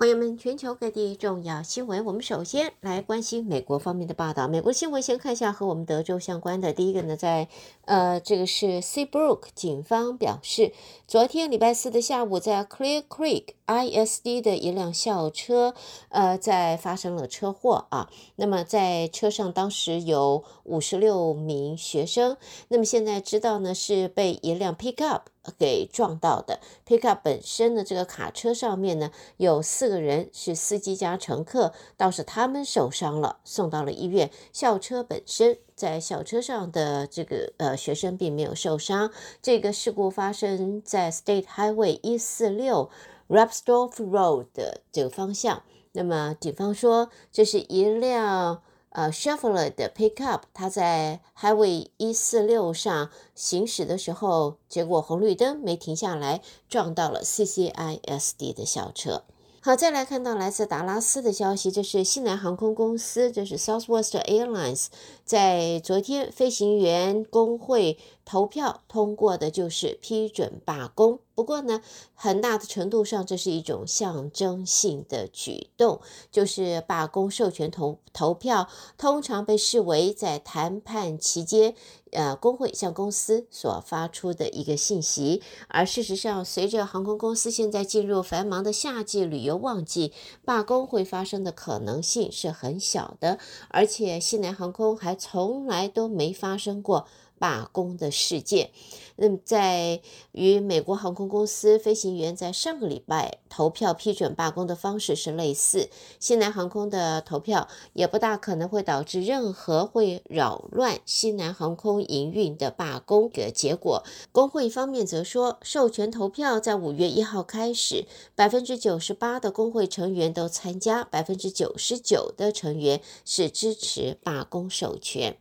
朋友们，全球各地重要新闻，我们首先来关心美国方面的报道。美国新闻先看一下和我们德州相关的。第一个呢，在呃，这个是 Seabrook 警方表示，昨天礼拜四的下午，在 Clear Creek ISD 的一辆校车，呃，在发生了车祸啊。那么在车上当时有五十六名学生。那么现在知道呢，是被一辆 Pickup 给撞到的。Pickup 本身的，这个卡车上面呢，有四个人是司机加乘客，倒是他们受伤了，送到了医院。校车本身在校车上的这个呃学生并没有受伤。这个事故发生在 State Highway 一四六 r a p s t o r f Road 的这个方向。那么警方说，这是一辆。呃，Chevrolet 的 Pickup，它在 Highway 一四六上行驶的时候，结果红绿灯没停下来，撞到了 CCISD 的校车。好，再来看到来自达拉斯的消息，这是西南航空公司，这是 Southwest Airlines，在昨天飞行员工会投票通过的，就是批准罢工。不过呢，很大的程度上，这是一种象征性的举动，就是罢工授权投投票，通常被视为在谈判期间。呃，工会向公司所发出的一个信息，而事实上，随着航空公司现在进入繁忙的夏季旅游旺季，罢工会发生的可能性是很小的，而且西南航空还从来都没发生过。罢工的事件，那么在与美国航空公司飞行员在上个礼拜投票批准罢工的方式是类似，西南航空的投票也不大可能会导致任何会扰乱西南航空营运的罢工的结果。工会方面则说，授权投票在五月一号开始，百分之九十八的工会成员都参加，百分之九十九的成员是支持罢工授权。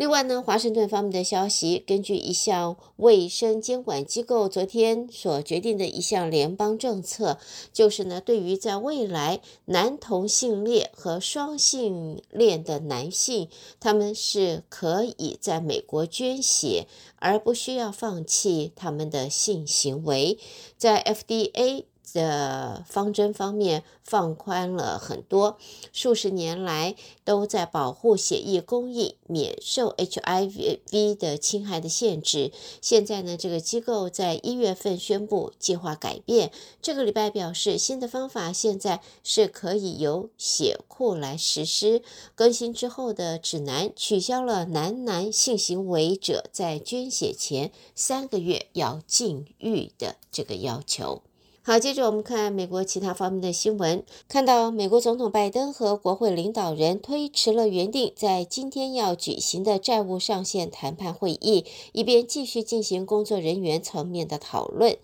另外呢，华盛顿方面的消息，根据一项卫生监管机构昨天所决定的一项联邦政策，就是呢，对于在未来男同性恋和双性恋的男性，他们是可以在美国捐血，而不需要放弃他们的性行为，在 FDA。的方针方面放宽了很多，数十年来都在保护血液供应，免受 HIV 的侵害的限制。现在呢，这个机构在一月份宣布计划改变。这个礼拜表示，新的方法现在是可以由血库来实施。更新之后的指南取消了男男性行为者在捐血前三个月要禁欲的这个要求。好，接着我们看美国其他方面的新闻。看到美国总统拜登和国会领导人推迟了原定在今天要举行的债务上限谈判会议，以便继续进行工作人员层面的讨论。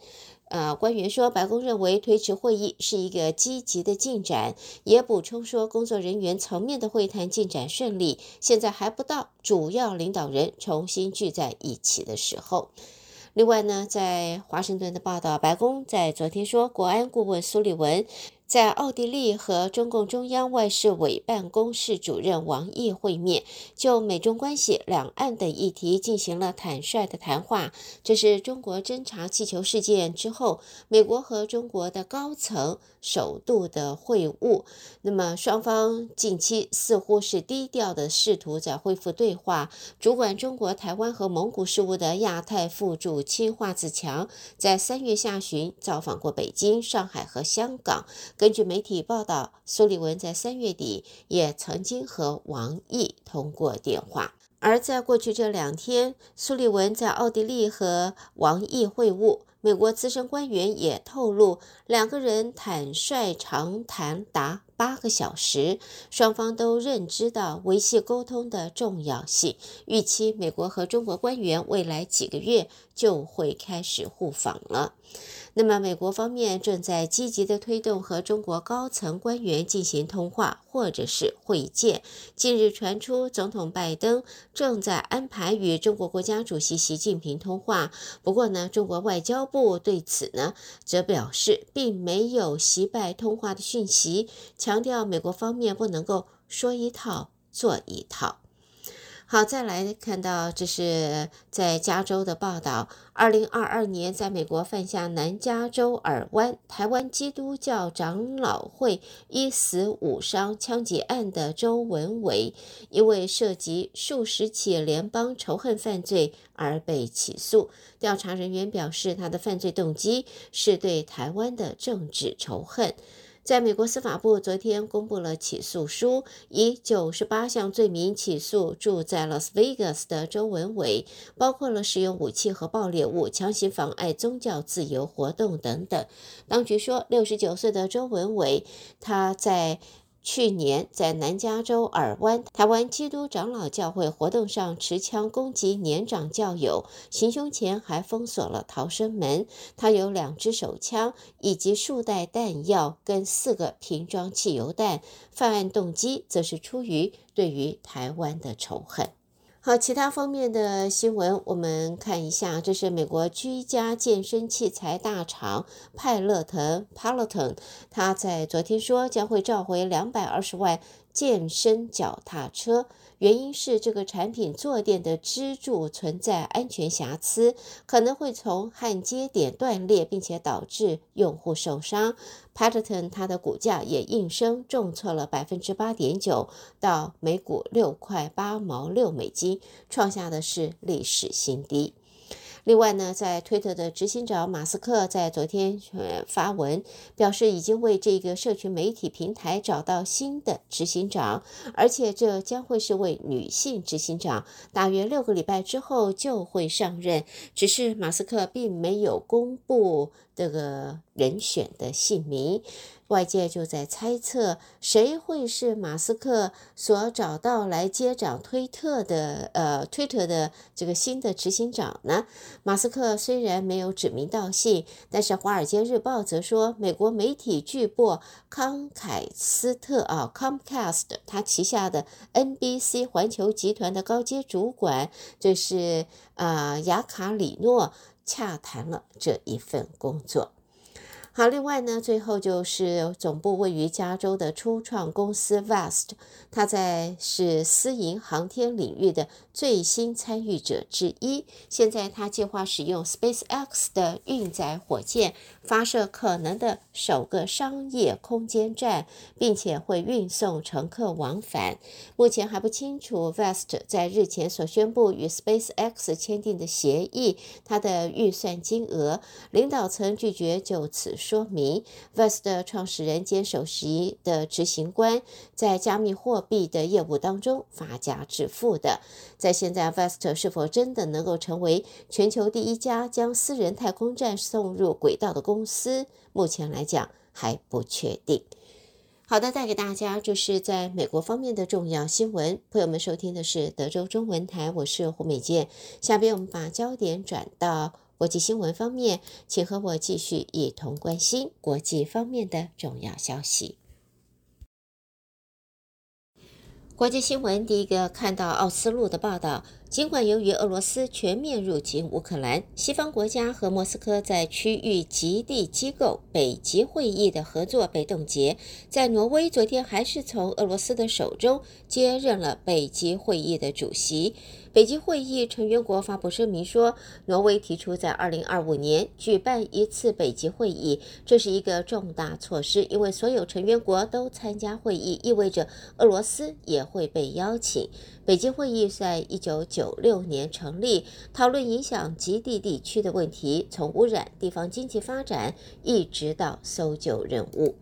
呃，官员说，白宫认为推迟会议是一个积极的进展，也补充说，工作人员层面的会谈进展顺利，现在还不到主要领导人重新聚在一起的时候。另外呢，在华盛顿的报道，白宫在昨天说，国安顾问苏利文。在奥地利和中共中央外事委办公室主任王毅会面，就美中关系、两岸等议题进行了坦率的谈话。这是中国侦察气球事件之后，美国和中国的高层首度的会晤。那么双方近期似乎是低调的试图在恢复对话。主管中国台湾和蒙古事务的亚太副主卿华自强，在三月下旬造访过北京、上海和香港。根据媒体报道，苏利文在三月底也曾经和王毅通过电话。而在过去这两天，苏利文在奥地利和王毅会晤。美国资深官员也透露，两个人坦率长谈达八个小时，双方都认知到维系沟通的重要性。预期美国和中国官员未来几个月就会开始互访了。那么，美国方面正在积极的推动和中国高层官员进行通话或者是会见。近日传出，总统拜登正在安排与中国国家主席习近平通话。不过呢，中国外交部对此呢，则表示并没有习拜通话的讯息，强调美国方面不能够说一套做一套。好，再来看到这是在加州的报道。二零二二年，在美国犯下南加州尔湾台湾基督教长老会一死五伤枪击案的周文伟，因为涉及数十起联邦仇恨犯罪而被起诉。调查人员表示，他的犯罪动机是对台湾的政治仇恨。在美国司法部昨天公布了起诉书，以九十八项罪名起诉住在了 svegas 的周文伟，包括了使用武器和爆裂物、强行妨碍宗教自由活动等等。当局说，六十九岁的周文伟，他在。去年在南加州尔湾台湾基督长老教会活动上持枪攻击年长教友，行凶前还封锁了逃生门。他有两支手枪以及数袋弹药跟四个瓶装汽油弹。犯案动机则是出于对于台湾的仇恨。好，其他方面的新闻，我们看一下。这是美国居家健身器材大厂派乐腾 （Peloton），他在昨天说将会召回两百二十万健身脚踏车。原因是这个产品坐垫的支柱存在安全瑕疵，可能会从焊接点断裂，并且导致用户受伤。Patton 它的股价也应声重挫了百分之八点九，到每股六块八毛六美金，创下的是历史新低。另外呢，在推特的执行长马斯克在昨天呃发文表示，已经为这个社群媒体平台找到新的执行长，而且这将会是位女性执行长，大约六个礼拜之后就会上任。只是马斯克并没有公布这个人选的姓名。外界就在猜测，谁会是马斯克所找到来接掌推特的呃推特的这个新的执行长呢？马斯克虽然没有指名道姓，但是《华尔街日报》则说，美国媒体巨擘康凯斯特啊 Comcast 他旗下的 NBC 环球集团的高阶主管，就是啊、呃、雅卡里诺洽谈了这一份工作。好，另外呢，最后就是总部位于加州的初创公司 Vast，它在是私营航天领域的最新参与者之一。现在，它计划使用 SpaceX 的运载火箭发射可能的首个商业空间站，并且会运送乘客往返。目前还不清楚 Vast 在日前所宣布与 SpaceX 签订的协议，它的预算金额。领导层拒绝就此说明，Vest 的创始人兼首席的执行官在加密货币的业务当中发家致富的。在现在，Vest 是否真的能够成为全球第一家将私人太空站送入轨道的公司，目前来讲还不确定。好的，带给大家就是在美国方面的重要新闻。朋友们收听的是德州中文台，我是胡美健。下边我们把焦点转到。国际新闻方面，请和我继续一同关心国际方面的重要消息。国际新闻第一个看到奥斯陆的报道。尽管由于俄罗斯全面入侵乌克兰，西方国家和莫斯科在区域极地机构北极会议的合作被冻结，在挪威昨天还是从俄罗斯的手中接任了北极会议的主席。北极会议成员国发布声明说，挪威提出在2025年举办一次北极会议，这是一个重大措施，因为所有成员国都参加会议，意味着俄罗斯也会被邀请。北极会议在一九九六年成立，讨论影响极地地区的问题，从污染、地方经济发展，一直到搜救任务。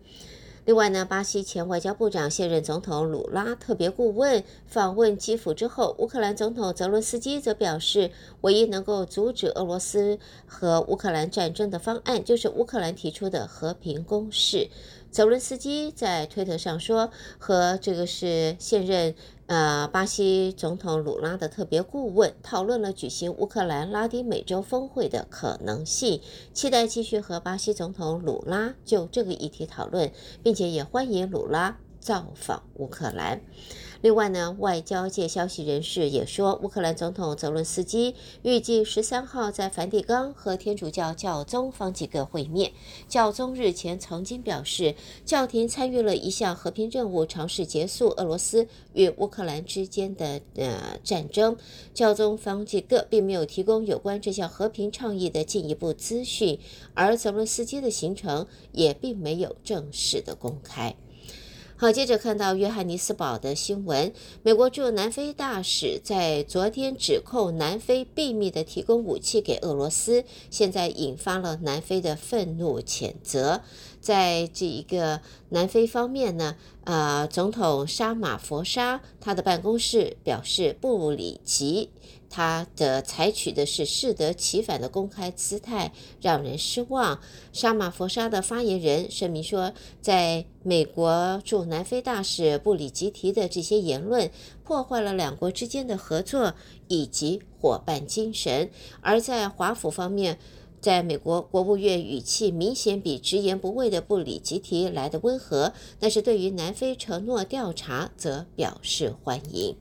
另外呢，巴西前外交部长、现任总统鲁拉特别顾问访问基辅之后，乌克兰总统泽伦斯基则表示，唯一能够阻止俄罗斯和乌克兰战争的方案，就是乌克兰提出的和平公示。泽伦斯基在推特上说，和这个是现任。呃，巴西总统鲁拉的特别顾问讨论了举行乌克兰拉丁美洲峰会的可能性，期待继续和巴西总统鲁拉就这个议题讨论，并且也欢迎鲁拉造访乌克兰。另外呢，外交界消息人士也说，乌克兰总统泽伦斯基预计十三号在梵蒂冈和天主教教宗方济各会面。教宗日前曾经表示，教廷参与了一项和平任务，尝试结束俄罗斯与乌克兰之间的呃战争。教宗方济各并没有提供有关这项和平倡议的进一步资讯，而泽伦斯基的行程也并没有正式的公开。好，接着看到约翰尼斯堡的新闻，美国驻南非大使在昨天指控南非秘密地提供武器给俄罗斯，现在引发了南非的愤怒谴责。在这一个南非方面呢，呃，总统沙马佛沙他的办公室表示，布里吉他的采取的是适得其反的公开姿态，让人失望。沙马佛沙的发言人声明说，在美国驻南非大使布里吉提的这些言论破坏了两国之间的合作以及伙伴精神，而在华府方面。在美国国务院语气明显比直言不讳的布里吉提来得温和，但是对于南非承诺调查则表示欢迎。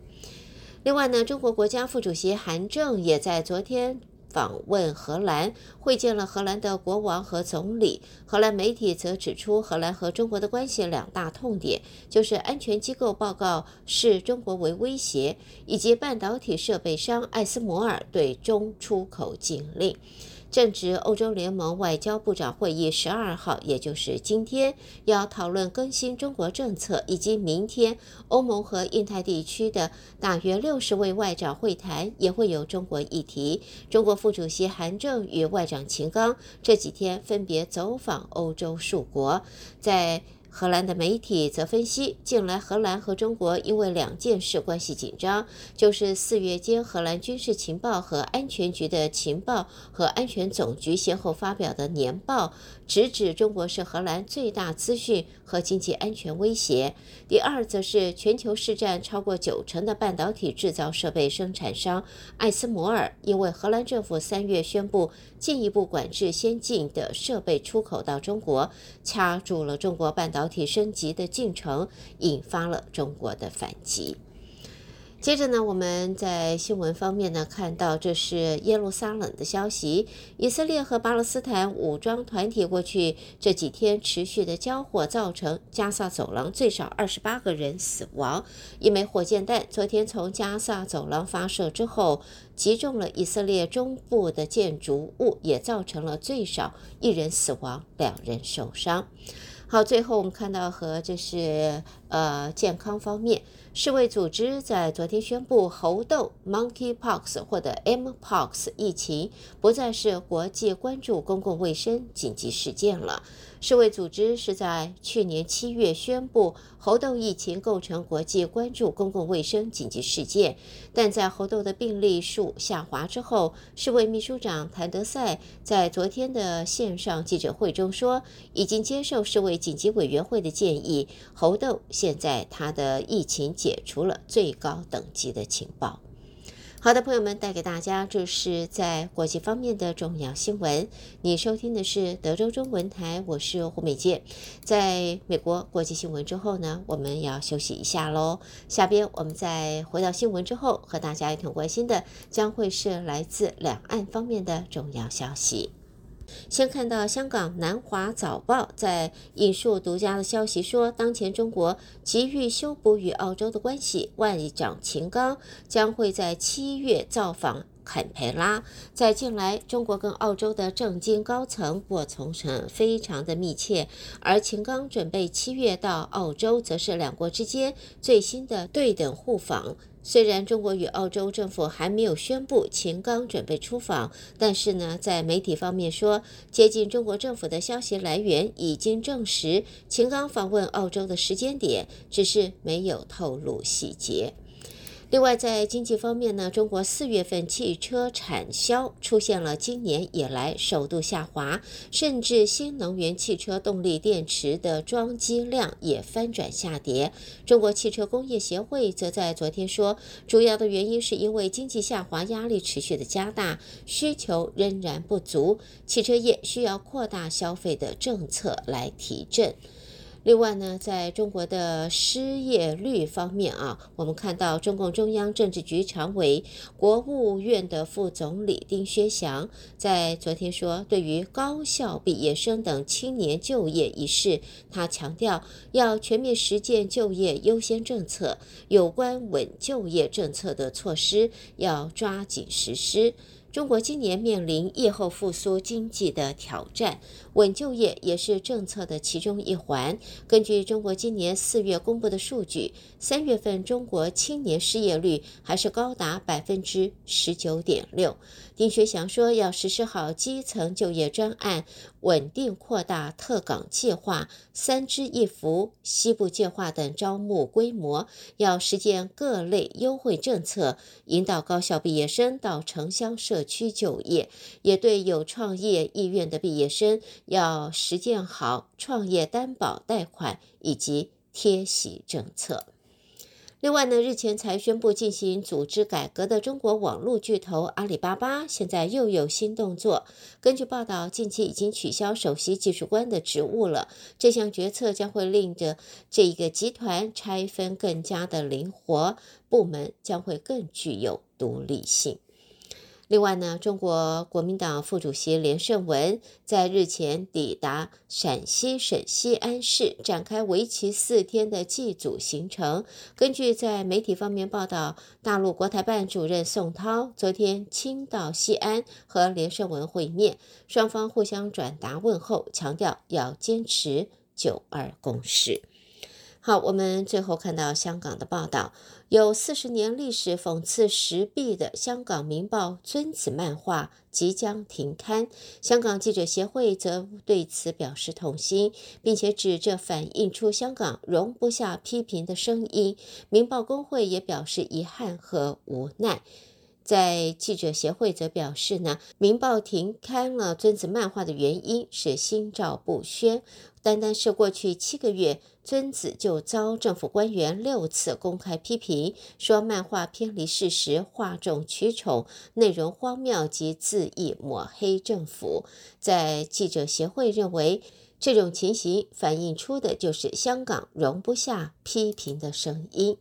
另外呢，中国国家副主席韩正也在昨天访问荷兰，会见了荷兰的国王和总理。荷兰媒体则指出，荷兰和中国的关系两大痛点就是安全机构报告视中国为威胁，以及半导体设备商艾斯摩尔对中出口禁令。正值欧洲联盟外交部长会议十二号，也就是今天，要讨论更新中国政策，以及明天欧盟和印太地区的大约六十位外长会谈也会有中国议题。中国副主席韩正与外长秦刚这几天分别走访欧洲数国，在。荷兰的媒体则分析，近来荷兰和中国因为两件事关系紧张，就是四月间荷兰军事情报和安全局的情报和安全总局先后发表的年报，直指中国是荷兰最大资讯和经济安全威胁。第二，则是全球市占超过九成的半导体制造设备生产商艾斯摩尔，因为荷兰政府三月宣布进一步管制先进的设备出口到中国，掐住了中国半导体。升级的进程引发了中国的反击。接着呢，我们在新闻方面呢看到，这是耶路撒冷的消息。以色列和巴勒斯坦武装团体过去这几天持续的交火，造成加萨走廊最少二十八个人死亡。一枚火箭弹昨天从加萨走廊发射之后，击中了以色列中部的建筑物，也造成了最少一人死亡，两人受伤。好，最后我们看到和这是呃健康方面，世卫组织在昨天宣布，猴痘 （Monkeypox） 或者 Mpox 疫情不再是国际关注公共卫生紧急事件了。世卫组织是在去年七月宣布猴痘疫情构成国际关注公共卫生紧急事件，但在猴痘的病例数下滑之后，世卫秘书长谭德赛在昨天的线上记者会中说，已经接受世卫紧急委员会的建议，猴痘现在它的疫情解除了最高等级的情报。好的，朋友们，带给大家这是在国际方面的重要新闻。你收听的是德州中文台，我是胡美健。在美国国际新闻之后呢，我们要休息一下喽。下边我们再回到新闻之后，和大家一同关心的将会是来自两岸方面的重要消息。先看到香港南华早报在引述独家的消息说，当前中国急于修补与澳洲的关系，外长秦刚将会在七月造访坎培拉。在近来，中国跟澳洲的政经高层过从成非常的密切，而秦刚准备七月到澳洲，则是两国之间最新的对等互访。虽然中国与澳洲政府还没有宣布秦刚准备出访，但是呢，在媒体方面说，接近中国政府的消息来源已经证实秦刚访问澳洲的时间点，只是没有透露细节。另外，在经济方面呢，中国四月份汽车产销出现了今年以来首度下滑，甚至新能源汽车动力电池的装机量也翻转下跌。中国汽车工业协会则在昨天说，主要的原因是因为经济下滑压力持续的加大，需求仍然不足，汽车业需要扩大消费的政策来提振。另外呢，在中国的失业率方面啊，我们看到中共中央政治局常委、国务院的副总理丁薛祥在昨天说，对于高校毕业生等青年就业一事，他强调要全面实践就业优先政策，有关稳就业政策的措施要抓紧实施。中国今年面临疫后复苏经济的挑战，稳就业也是政策的其中一环。根据中国今年四月公布的数据，三月份中国青年失业率还是高达百分之十九点六。丁学祥说，要实施好基层就业专案，稳定扩大特岗计划、三支一扶、西部计划等招募规模，要实践各类优惠政策，引导高校毕业生到城乡社区就业。也对有创业意愿的毕业生，要实践好创业担保贷款以及贴息政策。另外呢，日前才宣布进行组织改革的中国网络巨头阿里巴巴，现在又有新动作。根据报道，近期已经取消首席技术官的职务了。这项决策将会令着这一个集团拆分更加的灵活，部门将会更具有独立性。另外呢，中国国民党副主席连胜文在日前抵达陕西省西安市，展开为期四天的祭祖行程。根据在媒体方面报道，大陆国台办主任宋涛昨天亲到西安和连胜文会面，双方互相转达问候，强调要坚持九二共识。好，我们最后看到香港的报道，有四十年历史、讽刺时弊的《香港明报》尊子漫画即将停刊。香港记者协会则对此表示痛心，并且指这反映出香港容不下批评的声音。明报工会也表示遗憾和无奈。在记者协会则表示呢，明报停刊了尊子漫画的原因是心照不宣。单单是过去七个月，尊子就遭政府官员六次公开批评，说漫画偏离事实、哗众取宠、内容荒谬及恣意抹黑政府。在记者协会认为，这种情形反映出的就是香港容不下批评的声音。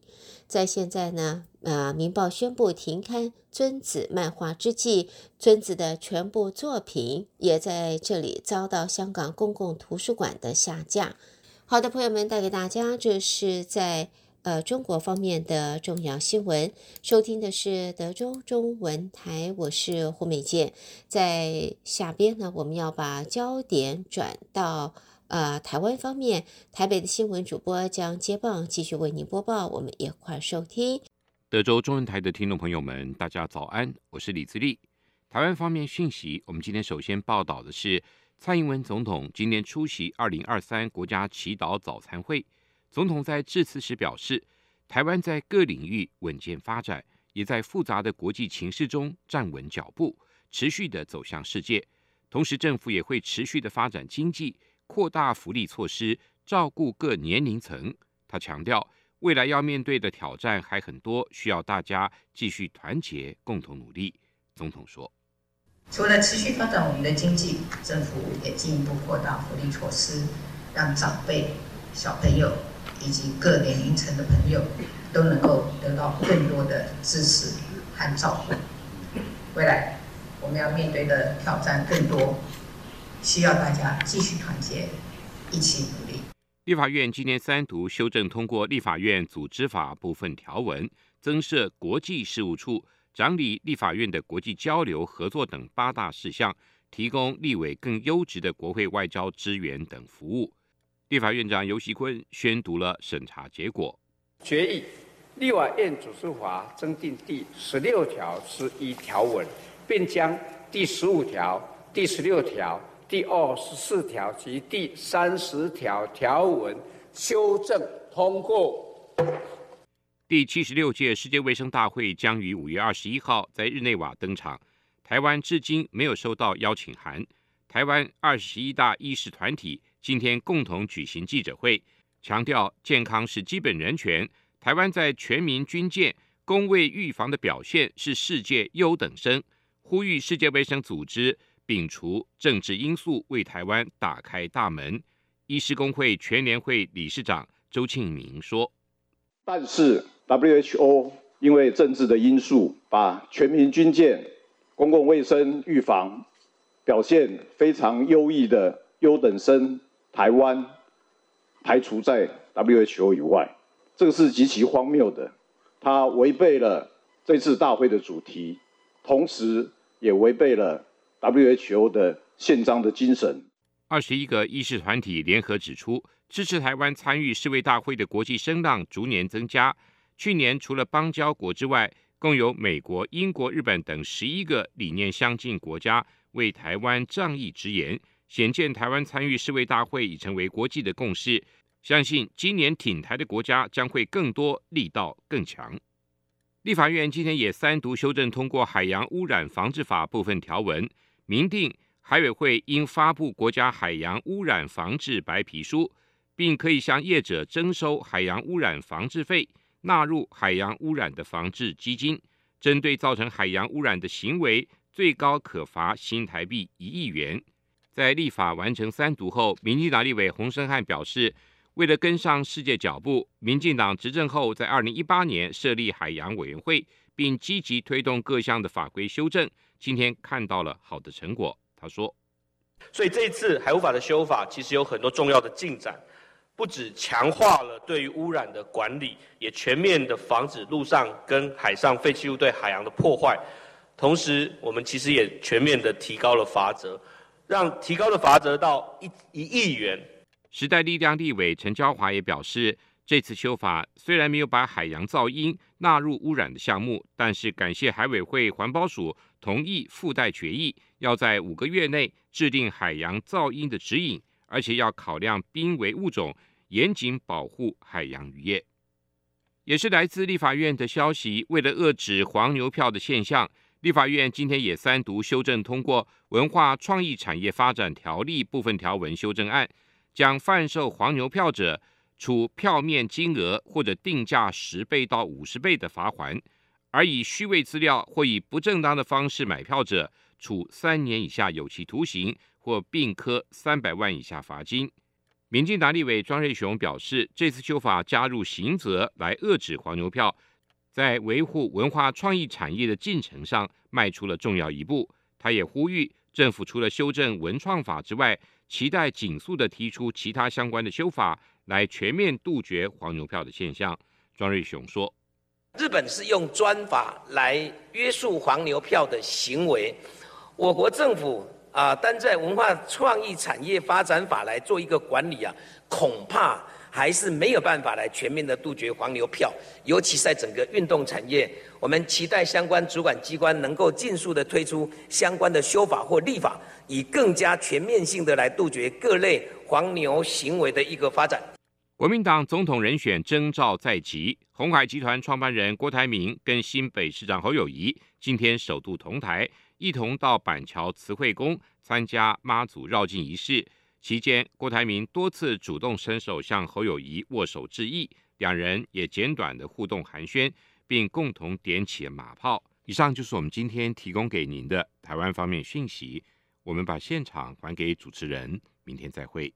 在现在呢，呃，明报宣布停刊尊子漫画之际，尊子的全部作品也在这里遭到香港公共图书馆的下架。好的，朋友们，带给大家这是在呃中国方面的重要新闻。收听的是德州中文台，我是胡美健。在下边呢，我们要把焦点转到。呃，台湾方面，台北的新闻主播将接棒继续为您播报，我们一块收听。德州中文台的听众朋友们，大家早安，我是李自立。台湾方面讯息，我们今天首先报道的是，蔡英文总统今天出席二零二三国家祈祷早餐会。总统在致辞时表示，台湾在各领域稳健发展，也在复杂的国际情势中站稳脚步，持续的走向世界。同时，政府也会持续的发展经济。扩大福利措施，照顾各年龄层。他强调，未来要面对的挑战还很多，需要大家继续团结，共同努力。总统说：“除了持续发展我们的经济，政府也进一步扩大福利措施，让长辈、小朋友以及各年龄层的朋友都能够得到更多的支持和照顾。未来我们要面对的挑战更多。”需要大家继续团结，一起努力。立法院今年三读修正通过《立法院组织法》部分条文，增设国际事务处，掌理立法院的国际交流合作等八大事项，提供立委更优质的国会外交支援等服务。立法院长游锡堃宣读了审查结果，决议《立法院组织法》增订第十六条之一条文，并将第十五条、第十六条。第二十四条及第三十条条文修正通过。第七十六届世界卫生大会将于五月二十一号在日内瓦登场。台湾至今没有收到邀请函。台湾二十一大医师团体今天共同举行记者会，强调健康是基本人权。台湾在全民军舰、公卫预防的表现是世界优等生，呼吁世界卫生组织。摒除政治因素，为台湾打开大门。医师工会全联会理事长周庆明说：“但是 WHO 因为政治的因素，把全民军舰、公共卫生预防表现非常优异的优等生台湾排除在 WHO 以外，这个是极其荒谬的。它违背了这次大会的主题，同时也违背了 WHO 的宪章的精神。”二十一个医师团体联合指出，支持台湾参与世卫大会的国际声浪逐年增加。去年除了邦交国之外，共有美国、英国、日本等十一个理念相近国家为台湾仗义直言，显见台湾参与世卫大会已成为国际的共识。相信今年挺台的国家将会更多，力道更强。立法院今天也三读修正通过《海洋污染防治法》部分条文，明定。海委会应发布国家海洋污染防治白皮书，并可以向业者征收海洋污染防治费，纳入海洋污染的防治基金。针对造成海洋污染的行为，最高可罚新台币一亿元。在立法完成三读后，民进党立委洪申翰表示，为了跟上世界脚步，民进党执政后在二零一八年设立海洋委员会，并积极推动各项的法规修正，今天看到了好的成果。他说：“所以这一次海污法的修法，其实有很多重要的进展，不止强化了对于污染的管理，也全面的防止陆上跟海上废弃物对海洋的破坏。同时，我们其实也全面的提高了罚则，让提高的罚则到一一亿元。”时代力量立委陈娇华也表示，这次修法虽然没有把海洋噪音纳入污染的项目，但是感谢海委会环保署同意附带决议。要在五个月内制定海洋噪音的指引，而且要考量濒危物种，严谨保护海洋渔业。也是来自立法院的消息，为了遏止黄牛票的现象，立法院今天也三读修正通过《文化创意产业发展条例》部分条文修正案，将贩售黄牛票者处票面金额或者定价十倍到五十倍的罚锾，而以虚伪资料或以不正当的方式买票者，处三年以下有期徒刑或并科三百万以下罚金。民进党立委庄瑞雄表示，这次修法加入刑责来遏止黄牛票，在维护文化创意产业的进程上迈出了重要一步。他也呼吁政府除了修正文创法之外，期待紧速的提出其他相关的修法，来全面杜绝黄牛票的现象。庄瑞雄说：“日本是用专法来约束黄牛票的行为。”我国政府啊，单在文化创意产业发展法来做一个管理啊，恐怕还是没有办法来全面的杜绝黄牛票。尤其在整个运动产业，我们期待相关主管机关能够尽速的推出相关的修法或立法，以更加全面性的来杜绝各类黄牛行为的一个发展。国民党总统人选征召在即，鸿海集团创办人郭台铭跟新北市长侯友谊今天首度同台。一同到板桥慈惠宫参加妈祖绕境仪式，期间郭台铭多次主动伸手向侯友谊握手致意，两人也简短的互动寒暄，并共同点起马炮。以上就是我们今天提供给您的台湾方面讯息，我们把现场还给主持人，明天再会。